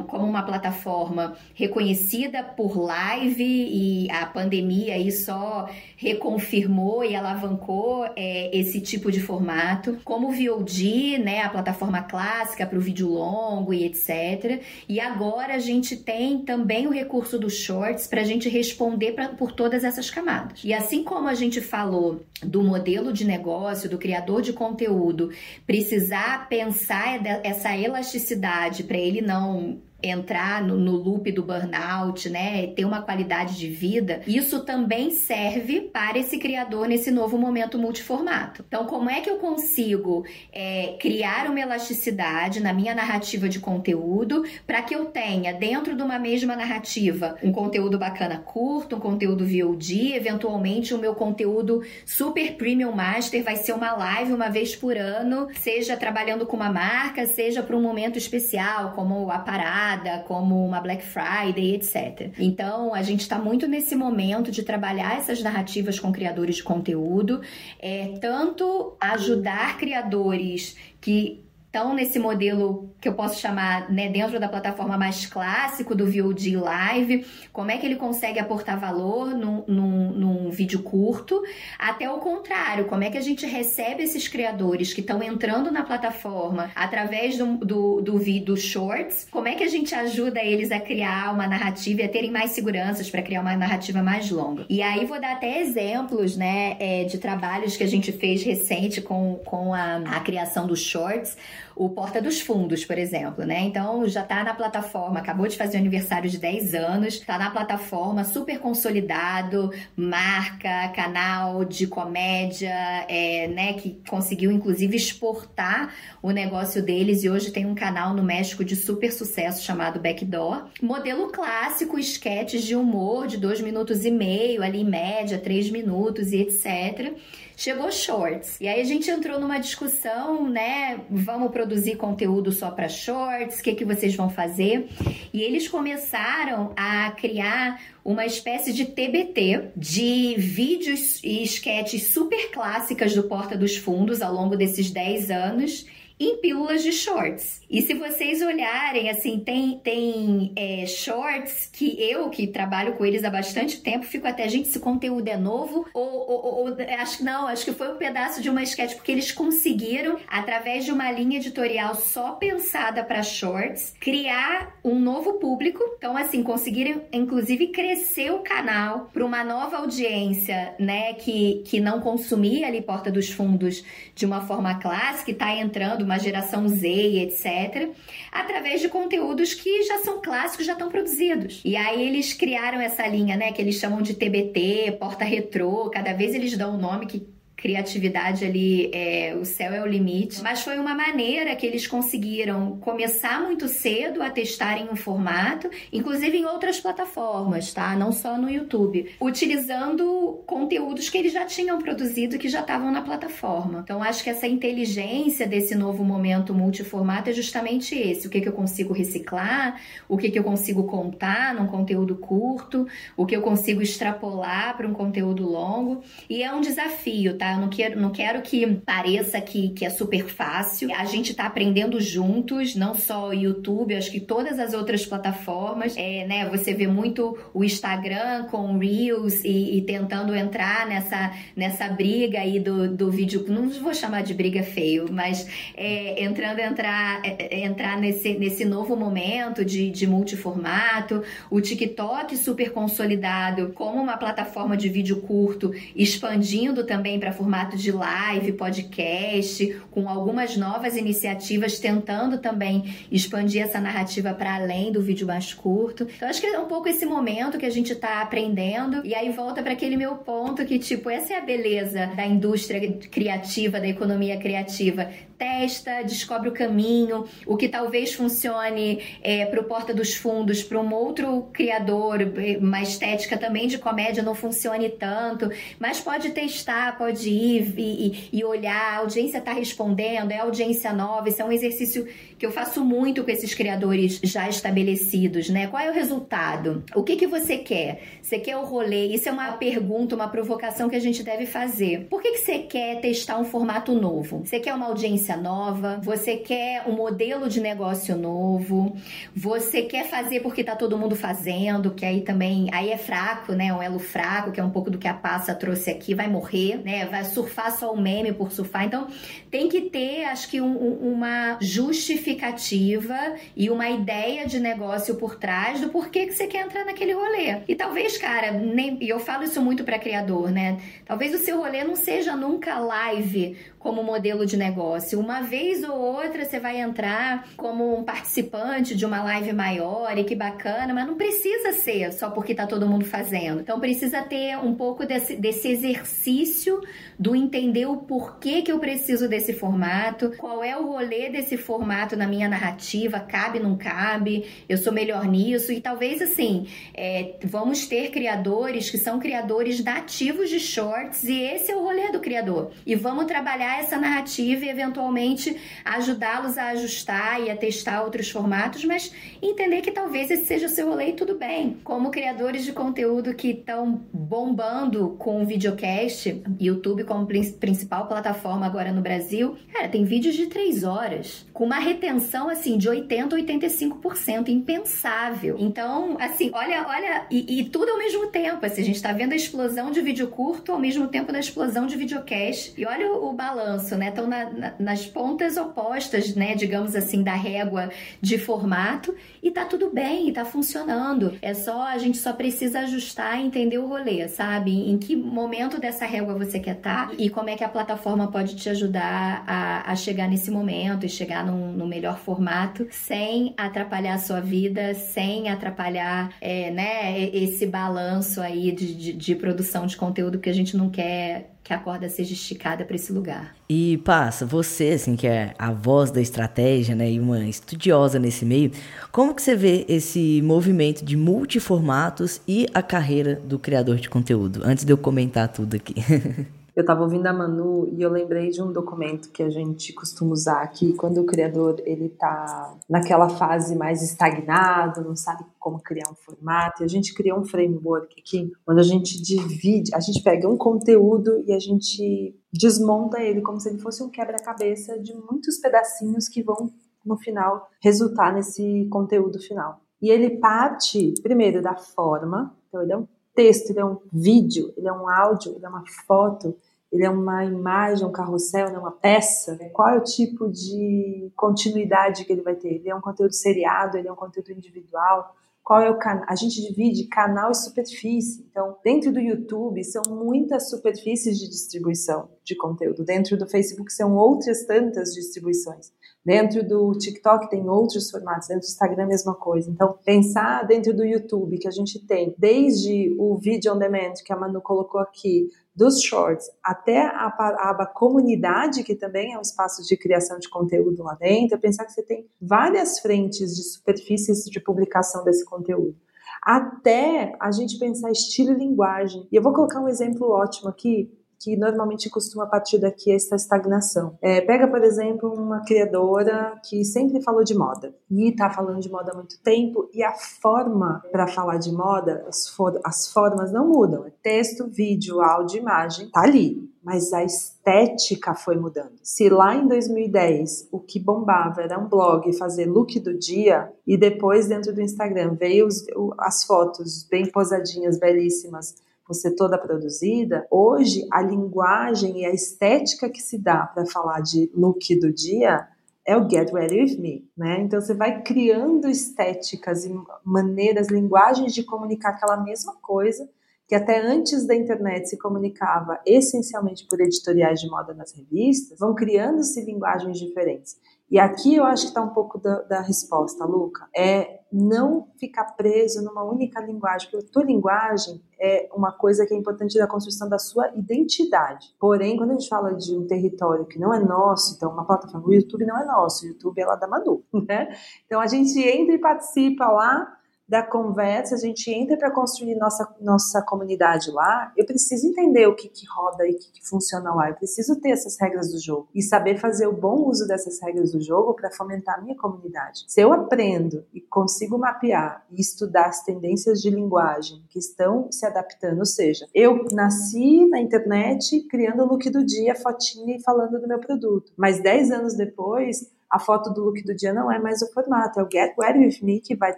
como uma plataforma reconhecida por live e a pandemia aí só reconfirmou e alavancou é, esse tipo de formato. Como o VOD, né, a plataforma clássica para o vídeo longo e etc. E agora a gente tem também o recurso do Shorts para a gente responder pra, por todas essas camadas. E assim como a gente falou do modelo de negócio, do criador de conteúdo, precisar pensar essa elasticidade para ele não entrar no, no, loop do burnout, né, ter uma qualidade de vida, isso também serve para esse criador nesse novo momento multiformato. Então, como é que eu consigo é, criar uma elasticidade na minha narrativa de conteúdo para que eu tenha dentro de uma mesma narrativa um conteúdo bacana curto, um conteúdo VOD, eventualmente o meu conteúdo super premium master vai ser uma live uma vez por ano, seja trabalhando com uma marca, seja para um momento especial, como a parada como uma Black Friday, etc. Então, a gente está muito nesse momento de trabalhar essas narrativas com criadores de conteúdo, é, tanto ajudar criadores que estão nesse modelo que eu posso chamar, né, dentro da plataforma mais clássico do VOD Live, como é que ele consegue aportar valor num, num, num vídeo curto, até o contrário, como é que a gente recebe esses criadores que estão entrando na plataforma através do, do, do vídeo Shorts, como é que a gente ajuda eles a criar uma narrativa e a terem mais seguranças para criar uma narrativa mais longa. E aí vou dar até exemplos, né, é, de trabalhos que a gente fez recente com, com a, a criação dos Shorts, o Porta dos Fundos, por exemplo, né? Então já tá na plataforma, acabou de fazer aniversário de 10 anos, tá na plataforma super consolidado, marca, canal de comédia, é, né? Que conseguiu inclusive exportar o negócio deles e hoje tem um canal no México de super sucesso chamado Backdoor. Modelo clássico, esquetes de humor de dois minutos e meio, ali em média, três minutos e etc. Chegou shorts. E aí a gente entrou numa discussão, né? Vamos produzir conteúdo só para shorts? O que, que vocês vão fazer? E eles começaram a criar uma espécie de TBT de vídeos e esquetes super clássicas do Porta dos Fundos ao longo desses 10 anos em pílulas de shorts. E se vocês olharem, assim, tem, tem é, shorts que eu, que trabalho com eles há bastante tempo, fico até, gente, esse conteúdo é novo? Ou, ou, ou acho que não, acho que foi um pedaço de uma sketch, porque eles conseguiram, através de uma linha editorial só pensada para shorts, criar um novo público. Então, assim, conseguiram, inclusive, crescer o canal para uma nova audiência, né, que, que não consumia ali Porta dos Fundos de uma forma clássica, e tá entrando uma geração Z, etc., através de conteúdos que já são clássicos, já estão produzidos. E aí eles criaram essa linha, né, que eles chamam de TBT, porta retrô, cada vez eles dão um nome que criatividade ali, é, o céu é o limite. Mas foi uma maneira que eles conseguiram começar muito cedo a testarem um formato, inclusive em outras plataformas, tá? Não só no YouTube, utilizando conteúdos que eles já tinham produzido que já estavam na plataforma. Então acho que essa inteligência desse novo momento multiformato é justamente esse: o que, que eu consigo reciclar, o que, que eu consigo contar num conteúdo curto, o que eu consigo extrapolar para um conteúdo longo. E é um desafio, tá? Eu não quero, não quero que pareça que, que é super fácil. A gente tá aprendendo juntos, não só o YouTube, acho que todas as outras plataformas. É, né, você vê muito o Instagram com Reels e, e tentando entrar nessa, nessa briga aí do, do vídeo. Não vou chamar de briga feio, mas é, entrando entrar, é, é, entrar nesse, nesse novo momento de, de multiformato. O TikTok super consolidado como uma plataforma de vídeo curto, expandindo também para formato de live, podcast, com algumas novas iniciativas tentando também expandir essa narrativa para além do vídeo mais curto. Então acho que é um pouco esse momento que a gente está aprendendo e aí volta para aquele meu ponto que tipo essa é a beleza da indústria criativa, da economia criativa testa, descobre o caminho, o que talvez funcione é, para o Porta dos Fundos, para um outro criador, uma estética também de comédia não funcione tanto, mas pode testar, pode ir e, e olhar, a audiência está respondendo, é audiência nova, isso é um exercício que eu faço muito com esses criadores já estabelecidos, né? Qual é o resultado? O que, que você quer? Você quer o rolê? Isso é uma pergunta, uma provocação que a gente deve fazer. Por que, que você quer testar um formato novo? Você quer uma audiência nova? Você quer um modelo de negócio novo? Você quer fazer porque tá todo mundo fazendo, que aí também aí é fraco, né? Um elo fraco, que é um pouco do que a passa trouxe aqui, vai morrer, né? Vai surfar só o meme por surfar. Então, tem que ter, acho que, um, uma justificativa e uma ideia de negócio por trás do porquê que você quer entrar naquele rolê. E talvez cara, nem, e eu falo isso muito para criador, né? Talvez o seu rolê não seja nunca live como modelo de negócio. Uma vez ou outra você vai entrar como um participante de uma live maior e que bacana, mas não precisa ser só porque tá todo mundo fazendo. Então precisa ter um pouco desse, desse exercício do entender o porquê que eu preciso desse formato, qual é o rolê desse formato na minha narrativa, cabe, não cabe, eu sou melhor nisso, e talvez assim, é, vamos ter criadores que são criadores nativos de shorts, e esse é o rolê do criador. E vamos trabalhar essa narrativa e eventualmente ajudá-los a ajustar e a testar outros formatos, mas entender que talvez esse seja o seu rolê e tudo bem. Como criadores de conteúdo que estão bombando com o videocast, YouTube como principal plataforma agora no Brasil, cara, tem vídeos de 3 horas, com uma retenção assim de 80 a 85%, impensável. Então, assim, olha, olha, e, e tudo ao mesmo tempo, assim, a gente tá vendo a explosão de vídeo curto ao mesmo tempo da explosão de videocast. E olha o, o balanço, né? Estão na, na, nas pontas opostas, né, digamos assim, da régua de formato e tá tudo bem, tá funcionando. É só, a gente só precisa ajustar e entender o rolê, sabe? Em que momento dessa régua você quer estar tá, e como é que a plataforma pode te ajudar a, a chegar nesse momento e chegar num, no melhor formato sem atrapalhar a sua vida, sem atrapalhar, é, né, esse balanço aí de, de, de produção de conteúdo que a gente não quer que a corda seja esticada para esse lugar. E passa, você assim que é a voz da estratégia, né, e uma estudiosa nesse meio, como que você vê esse movimento de multiformatos e a carreira do criador de conteúdo? Antes de eu comentar tudo aqui. Eu estava ouvindo a Manu e eu lembrei de um documento que a gente costuma usar aqui quando o criador ele tá naquela fase mais estagnado, não sabe como criar um formato. E a gente criou um framework aqui onde a gente divide, a gente pega um conteúdo e a gente desmonta ele como se ele fosse um quebra-cabeça de muitos pedacinhos que vão no final resultar nesse conteúdo final. E ele parte primeiro da forma, então ele é um texto, ele é um vídeo, ele é um áudio, ele é uma foto, ele é uma imagem, um carrossel, né, uma peça. Qual é o tipo de continuidade que ele vai ter? Ele é um conteúdo seriado, ele é um conteúdo individual? Qual é o canal? A gente divide canal e superfície. Então, dentro do YouTube são muitas superfícies de distribuição de conteúdo. Dentro do Facebook são outras tantas distribuições. Dentro do TikTok tem outros formatos, dentro do Instagram a mesma coisa. Então, pensar dentro do YouTube, que a gente tem desde o vídeo on demand, que a Manu colocou aqui, dos shorts até a, aba comunidade, que também é um espaço de criação de conteúdo lá dentro, pensar que você tem várias frentes de superfícies de publicação desse conteúdo. Até a gente pensar estilo e linguagem. E eu vou colocar um exemplo ótimo aqui, que normalmente costuma partir daqui essa estagnação. É, pega, por exemplo, uma criadora que sempre falou de moda e está falando de moda há muito tempo e a forma para falar de moda, as, for as formas não mudam. É texto, vídeo, áudio, imagem, tá ali. Mas a estética foi mudando. Se lá em 2010 o que bombava era um blog fazer look do dia, e depois dentro do Instagram veio os, as fotos bem posadinhas, belíssimas, você toda produzida, hoje a linguagem e a estética que se dá para falar de look do dia é o Get Ready With Me, né? Então você vai criando estéticas e maneiras, linguagens de comunicar aquela mesma coisa que até antes da internet se comunicava essencialmente por editoriais de moda nas revistas, vão criando-se linguagens diferentes. E aqui eu acho que está um pouco da, da, resposta, Luca, é não ficar preso numa única linguagem, porque a tua linguagem é uma coisa que é importante da construção da sua identidade. Porém, quando a gente fala de um território que não é nosso, então uma plataforma, o YouTube não é nosso, o YouTube é lá da Manu, né? Então a gente entra e participa lá, da conversa, a gente entra para construir nossa, nossa comunidade lá, eu preciso entender o que, que roda e o que, que funciona lá. Eu preciso ter essas regras do jogo e saber fazer o bom uso dessas regras do jogo para fomentar a minha comunidade. Se eu aprendo e consigo mapear e estudar as tendências de linguagem que estão se adaptando, ou seja, eu nasci na internet criando o look do dia, fotinha e falando do meu produto, mas 10 anos depois a foto do look do dia não é mais o formato, é o Get Ready With Me que vai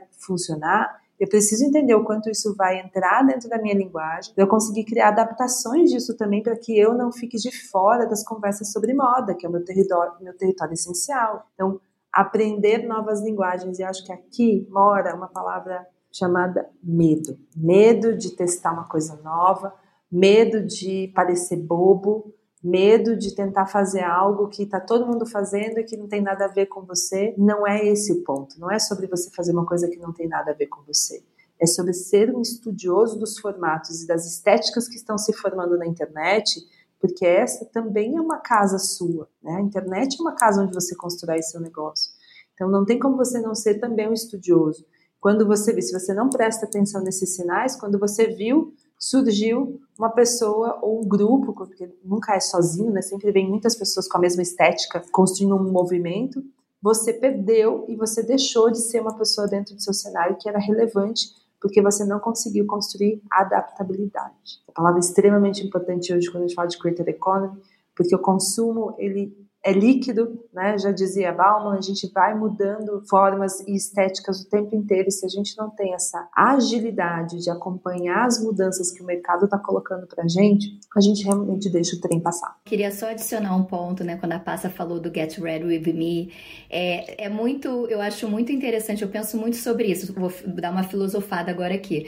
funcionar. Eu preciso entender o quanto isso vai entrar dentro da minha linguagem, eu conseguir criar adaptações disso também para que eu não fique de fora das conversas sobre moda, que é o meu território, meu território essencial. Então, aprender novas linguagens, e acho que aqui mora uma palavra chamada medo. Medo de testar uma coisa nova, medo de parecer bobo, medo de tentar fazer algo que está todo mundo fazendo e que não tem nada a ver com você. Não é esse o ponto. Não é sobre você fazer uma coisa que não tem nada a ver com você. É sobre ser um estudioso dos formatos e das estéticas que estão se formando na internet, porque essa também é uma casa sua. Né? A internet é uma casa onde você constrói seu negócio. Então não tem como você não ser também um estudioso. Quando você vê, se você não presta atenção nesses sinais, quando você viu surgiu uma pessoa ou um grupo, porque nunca é sozinho, né? Sempre vem muitas pessoas com a mesma estética construindo um movimento. Você perdeu e você deixou de ser uma pessoa dentro do seu cenário que era relevante porque você não conseguiu construir adaptabilidade. A palavra é extremamente importante hoje quando a gente fala de creator economy, porque o consumo ele é líquido, né? Já dizia Bauman, a gente vai mudando formas e estéticas o tempo inteiro. E se a gente não tem essa agilidade de acompanhar as mudanças que o mercado está colocando para a gente, a gente realmente deixa o trem passar. Queria só adicionar um ponto, né? Quando a Passa falou do Get Ready with Me, é, é muito, eu acho muito interessante. Eu penso muito sobre isso. Vou dar uma filosofada agora aqui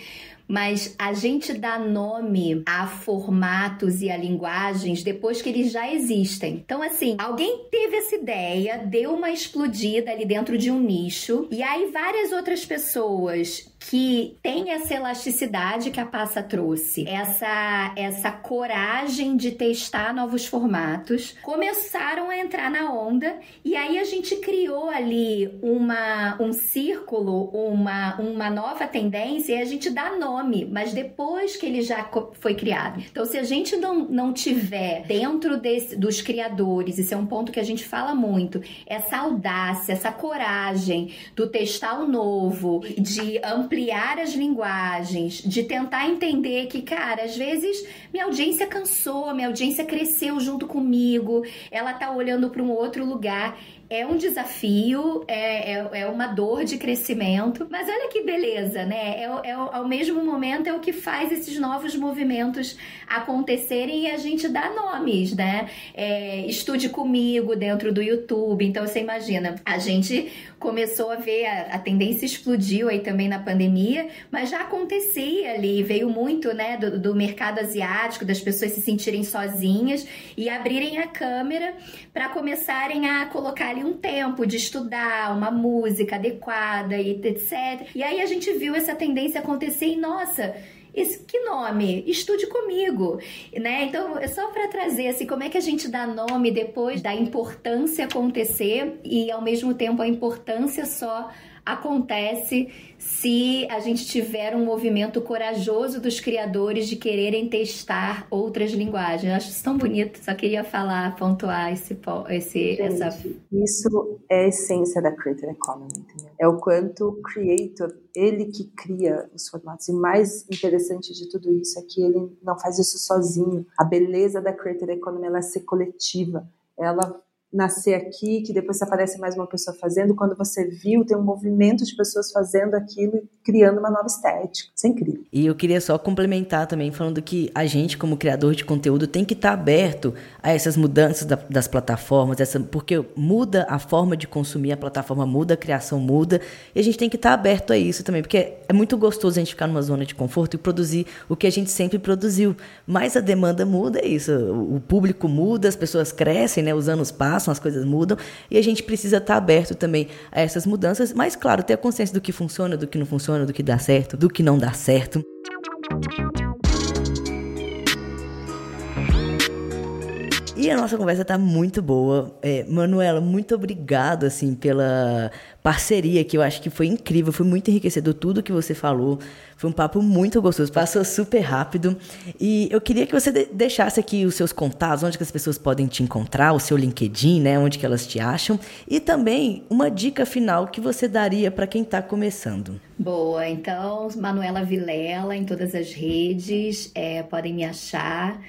mas a gente dá nome a formatos e a linguagens depois que eles já existem. Então, assim, alguém teve essa ideia, deu uma explodida ali dentro de um nicho, e aí várias outras pessoas que tem essa elasticidade que a Passa trouxe, essa, essa coragem de testar novos formatos, começaram a entrar na onda e aí a gente criou ali uma, um círculo, uma, uma nova tendência e a gente dá nome nome, mas depois que ele já foi criado. Então, se a gente não, não tiver dentro desse, dos criadores, isso é um ponto que a gente fala muito, essa audácia, essa coragem do testar o novo, de ampliar as linguagens, de tentar entender que, cara, às vezes minha audiência cansou, minha audiência cresceu junto comigo, ela tá olhando para um outro lugar é um desafio, é, é, é, uma dor de crescimento, mas olha que beleza, né? É, é, ao mesmo momento é o que faz esses novos movimentos acontecerem e a gente dá nomes, né? É, estude comigo dentro do YouTube. Então você imagina, a gente começou a ver, a, a, tendência explodiu aí também na pandemia, mas já acontecia ali, veio muito, né, do, do mercado asiático, das pessoas se sentirem sozinhas e abrirem a câmera para começarem a colocar ali um tempo de estudar uma música adequada e etc. E aí a gente viu essa tendência acontecer e, nossa, esse, que nome? Estude comigo, né? Então, é só para trazer assim, como é que a gente dá nome depois da importância acontecer e ao mesmo tempo a importância só acontece se a gente tiver um movimento corajoso dos criadores de quererem testar outras linguagens. Eu acho isso tão bonito, só queria falar, pontuar esse, esse gente, essa. Isso é a essência da Creator Economy, entendeu? É o quanto o creator, ele que cria os formatos. E mais interessante de tudo isso é que ele não faz isso sozinho. A beleza da Creator Economy ela é ser coletiva. Ela nascer aqui, que depois aparece mais uma pessoa fazendo, quando você viu, tem um movimento de pessoas fazendo aquilo e criando uma nova estética. Isso é incrível. E eu queria só complementar também, falando que a gente, como criador de conteúdo, tem que estar aberto a essas mudanças da, das plataformas, essa, porque muda a forma de consumir, a plataforma muda, a criação muda, e a gente tem que estar aberto a isso também, porque é muito gostoso a gente ficar numa zona de conforto e produzir o que a gente sempre produziu. Mas a demanda muda, é isso. O público muda, as pessoas crescem, né, os anos passam passam, as coisas mudam, e a gente precisa estar aberto também a essas mudanças, mas claro, ter a consciência do que funciona, do que não funciona, do que dá certo, do que não dá certo. E a nossa conversa tá muito boa. É, Manuela, muito obrigado, assim, pela parceria que eu acho que foi incrível, foi muito enriquecedor tudo que você falou. Foi um papo muito gostoso, passou super rápido. E eu queria que você deixasse aqui os seus contatos, onde que as pessoas podem te encontrar, o seu LinkedIn, né, onde que elas te acham, e também uma dica final que você daria para quem está começando. Boa, então, Manuela Vilela em todas as redes, é, podem me achar.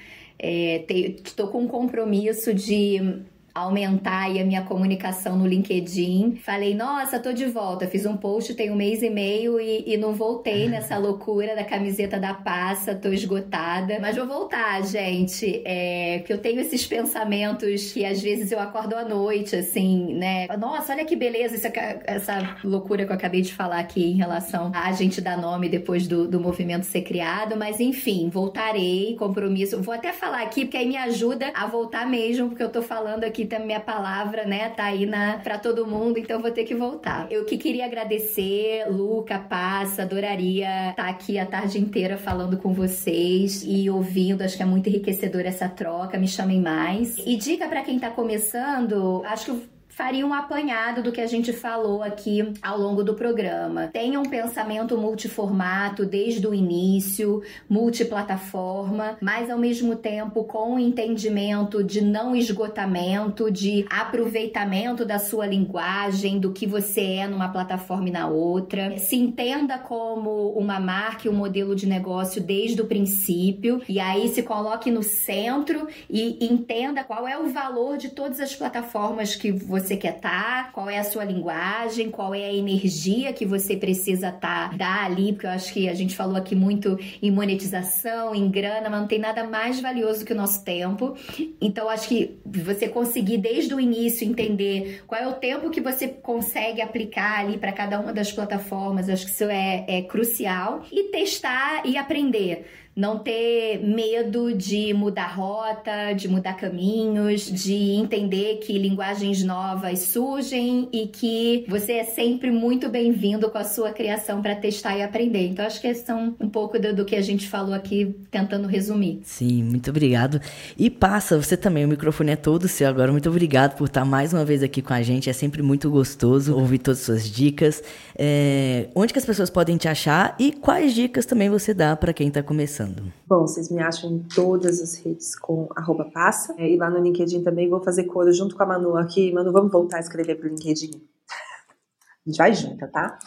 Estou é, com um compromisso de aumentar aí a minha comunicação no LinkedIn. Falei, nossa, tô de volta. Fiz um post tem um mês e meio e, e não voltei nessa loucura da camiseta da passa, tô esgotada. Mas vou voltar, gente. É, que eu tenho esses pensamentos que às vezes eu acordo à noite, assim, né? Nossa, olha que beleza essa, essa loucura que eu acabei de falar aqui em relação a gente dar nome depois do, do movimento ser criado. Mas enfim, voltarei, compromisso. Vou até falar aqui, porque aí me ajuda a voltar mesmo, porque eu tô falando aqui aqui minha palavra, né, tá aí na para todo mundo, então vou ter que voltar. Eu que queria agradecer, Luca, Passa, adoraria estar tá aqui a tarde inteira falando com vocês e ouvindo, acho que é muito enriquecedor essa troca, me chamem mais. E dica para quem tá começando, acho que faria um apanhado do que a gente falou aqui ao longo do programa. Tenha um pensamento multiformato desde o início, multiplataforma, mas ao mesmo tempo com entendimento de não esgotamento, de aproveitamento da sua linguagem, do que você é numa plataforma e na outra. Se entenda como uma marca e um modelo de negócio desde o princípio, e aí se coloque no centro e entenda qual é o valor de todas as plataformas que você você quer estar, tá, qual é a sua linguagem, qual é a energia que você precisa estar, tá, dar ali, porque eu acho que a gente falou aqui muito em monetização, em grana, mas não tem nada mais valioso que o nosso tempo. Então, acho que você conseguir desde o início entender qual é o tempo que você consegue aplicar ali para cada uma das plataformas, acho que isso é, é crucial. E testar e aprender não ter medo de mudar rota, de mudar caminhos, de entender que linguagens novas surgem e que você é sempre muito bem-vindo com a sua criação para testar e aprender. Então, acho que são um pouco do, do, que a gente falou aqui, tentando resumir. Sim, muito obrigado. E passa, você também, o microfone é todo seu agora. Muito obrigado por estar mais uma vez aqui com a gente. É sempre muito gostoso ouvir todas as suas dicas. É, onde que as pessoas podem te achar e quais dicas também você dá para quem está começando? Bom, vocês me acham em todas as redes com arroba passa. É, e lá no LinkedIn também vou fazer coro junto com a Manu aqui. Manu, vamos voltar a escrever pro LinkedIn. A gente vai junto, tá?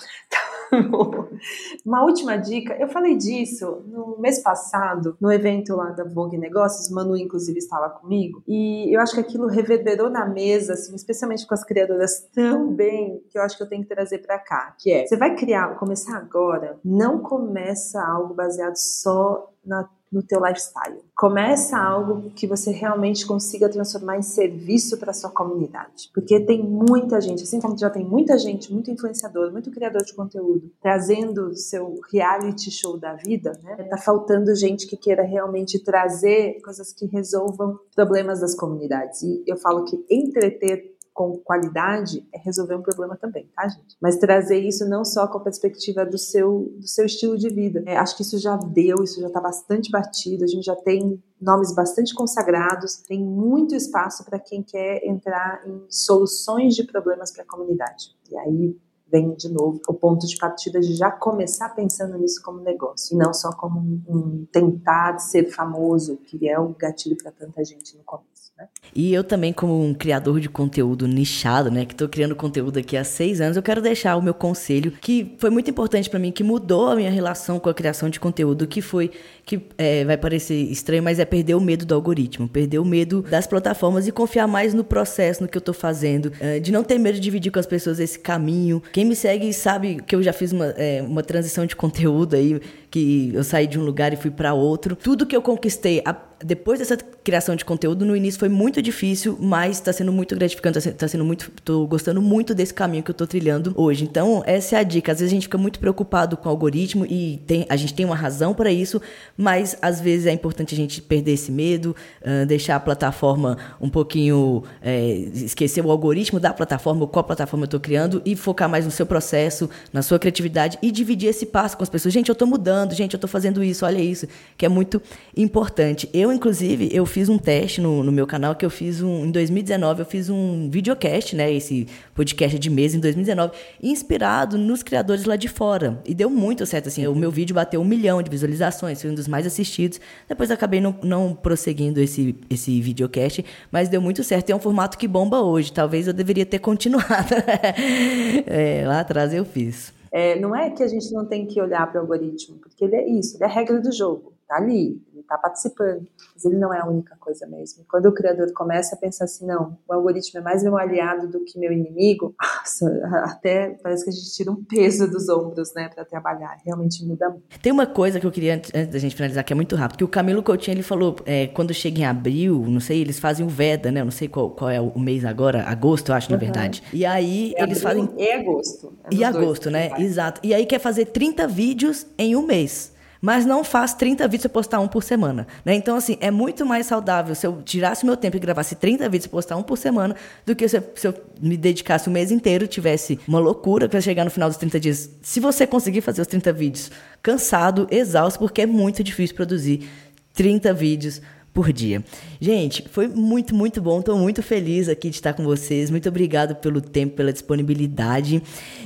Uma última dica, eu falei disso no mês passado, no evento lá da Vogue Negócios, Manu inclusive estava comigo, e eu acho que aquilo reverberou na mesa, assim, especialmente com as criadoras tão bem, que eu acho que eu tenho que trazer para cá, que é, você vai criar, começar agora, não começa algo baseado só na no teu lifestyle. Começa algo que você realmente consiga transformar em serviço para sua comunidade, porque tem muita gente, assim como já tem muita gente, muito influenciador, muito criador de conteúdo, trazendo seu reality show da vida, né? Tá faltando gente que queira realmente trazer coisas que resolvam problemas das comunidades. E eu falo que entreter com qualidade é resolver um problema também, tá, gente? Mas trazer isso não só com a perspectiva do seu, do seu estilo de vida. É, acho que isso já deu, isso já está bastante batido, a gente já tem nomes bastante consagrados, tem muito espaço para quem quer entrar em soluções de problemas para a comunidade. E aí vem de novo o ponto de partida de já começar pensando nisso como negócio e não só como um, um tentar ser famoso, que é o gatilho para tanta gente no começo. Né? E eu também, como um criador de conteúdo nichado, né, que estou criando conteúdo aqui há seis anos, eu quero deixar o meu conselho, que foi muito importante para mim, que mudou a minha relação com a criação de conteúdo, que foi, que é, vai parecer estranho, mas é perder o medo do algoritmo, perder o medo das plataformas e confiar mais no processo, no que eu estou fazendo, é, de não ter medo de dividir com as pessoas esse caminho. Quem me segue sabe que eu já fiz uma, é, uma transição de conteúdo aí, que eu saí de um lugar e fui para outro. Tudo que eu conquistei a, depois dessa criação de conteúdo, no início foi muito difícil, mas está sendo muito gratificante, está sendo muito, tô gostando muito desse caminho que eu tô trilhando hoje. Então, essa é a dica. Às vezes a gente fica muito preocupado com o algoritmo e tem, a gente tem uma razão para isso, mas às vezes é importante a gente perder esse medo, uh, deixar a plataforma um pouquinho, é, esquecer o algoritmo da plataforma, qual plataforma eu estou criando e focar mais no seu processo, na sua criatividade e dividir esse passo com as pessoas. Gente, eu estou mudando, gente, eu estou fazendo isso, olha isso, que é muito importante. Eu, inclusive, eu fiz um teste no, no meu canal que eu fiz um. Em 2019, eu fiz um videocast, né? Esse podcast de mês em 2019, inspirado nos criadores lá de fora. E deu muito certo, assim. O meu vídeo bateu um milhão de visualizações, foi um dos mais assistidos. Depois acabei não, não prosseguindo esse, esse videocast, mas deu muito certo. É um formato que bomba hoje. Talvez eu deveria ter continuado. é, lá atrás eu fiz. É, não é que a gente não tem que olhar para o algoritmo, porque ele é isso, ele é a regra do jogo, tá ali está participando, mas ele não é a única coisa mesmo. Quando o criador começa a pensar assim, não, o algoritmo é mais meu aliado do que meu inimigo, nossa, até parece que a gente tira um peso dos ombros, né, para trabalhar. Realmente muda muito. Tem uma coisa que eu queria, antes, da gente finalizar, que é muito rápido, que o Camilo Coutinho, ele falou, é, quando chega em abril, não sei, eles fazem o Veda, né, eu não sei qual, qual é o mês agora, agosto, eu acho, uhum. na verdade. E aí, é eles fazem... E agosto. É e agosto, né, exato. E aí quer fazer 30 vídeos em um mês mas não faz 30 vídeos e postar um por semana. Né? Então, assim, é muito mais saudável se eu tirasse meu tempo e gravasse 30 vídeos e postar um por semana do que se eu, se eu me dedicasse o mês inteiro, tivesse uma loucura para chegar no final dos 30 dias. Se você conseguir fazer os 30 vídeos cansado, exausto, porque é muito difícil produzir 30 vídeos por dia. Gente, foi muito, muito bom. Estou muito feliz aqui de estar com vocês. Muito obrigado pelo tempo, pela disponibilidade.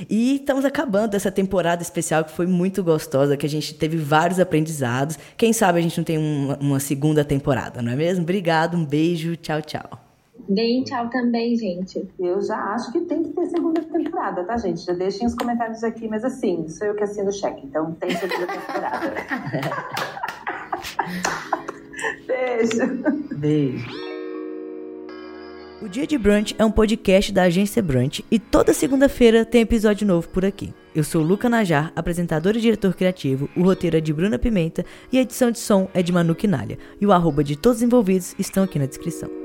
E estamos acabando essa temporada especial que foi muito gostosa, que a gente teve vários aprendizados. Quem sabe a gente não tem uma, uma segunda temporada, não é mesmo? Obrigado, um beijo, tchau, tchau. Deem tchau também, gente. Eu já acho que tem que ter segunda temporada, tá, gente? Já deixem os comentários aqui, mas assim, sou eu que assino o cheque, então tem segunda temporada. Beijo. Beijo. O Dia de Brunch é um podcast da agência Brunch e toda segunda-feira tem episódio novo por aqui. Eu sou Luca Najar, apresentador e diretor criativo, o roteiro é de Bruna Pimenta e a edição de som é de Manu Quinalha. E o arroba de todos os envolvidos estão aqui na descrição.